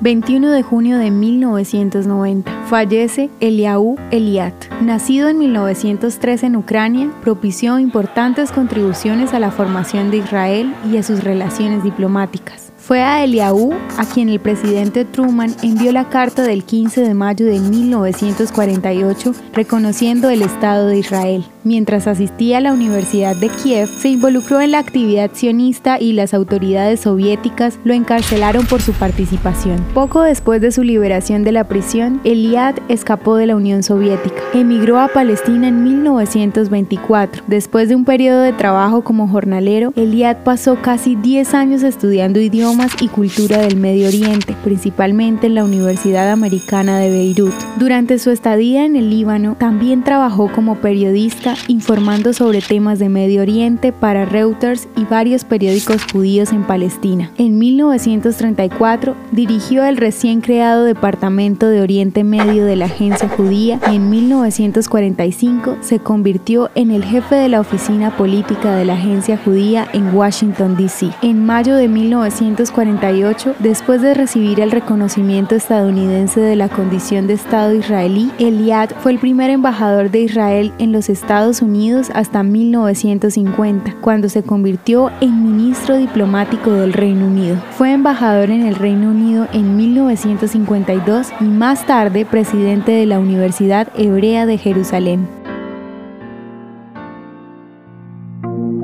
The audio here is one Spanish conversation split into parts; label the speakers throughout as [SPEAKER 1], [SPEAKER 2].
[SPEAKER 1] 21 de junio de 1990. Fallece Eliahu Eliat. Nacido en 1903 en Ucrania, propició importantes contribuciones a la formación de Israel y a sus relaciones diplomáticas. Fue a Eliahu a quien el presidente Truman envió la carta del 15 de mayo de 1948 reconociendo el Estado de Israel. Mientras asistía a la Universidad de Kiev, se involucró en la actividad sionista y las autoridades soviéticas lo encarcelaron por su participación. Poco después de su liberación de la prisión, Eliad escapó de la Unión Soviética. Emigró a Palestina en 1924. Después de un periodo de trabajo como jornalero, Eliad pasó casi 10 años estudiando idiomas y cultura del Medio Oriente, principalmente en la Universidad Americana de Beirut. Durante su estadía en el Líbano, también trabajó como periodista informando sobre temas de Medio Oriente para Reuters y varios periódicos judíos en Palestina. En 1934 dirigió el recién creado Departamento de Oriente Medio de la Agencia Judía y en 1945 se convirtió en el jefe de la oficina política de la Agencia Judía en Washington, D.C. En mayo de 1945 1948, después de recibir el reconocimiento estadounidense de la condición de Estado israelí, Eliad fue el primer embajador de Israel en los Estados Unidos hasta 1950, cuando se convirtió en ministro diplomático del Reino Unido. Fue embajador en el Reino Unido en 1952 y más tarde presidente de la Universidad Hebrea de Jerusalén.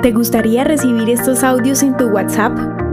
[SPEAKER 1] ¿Te gustaría recibir estos audios en tu WhatsApp?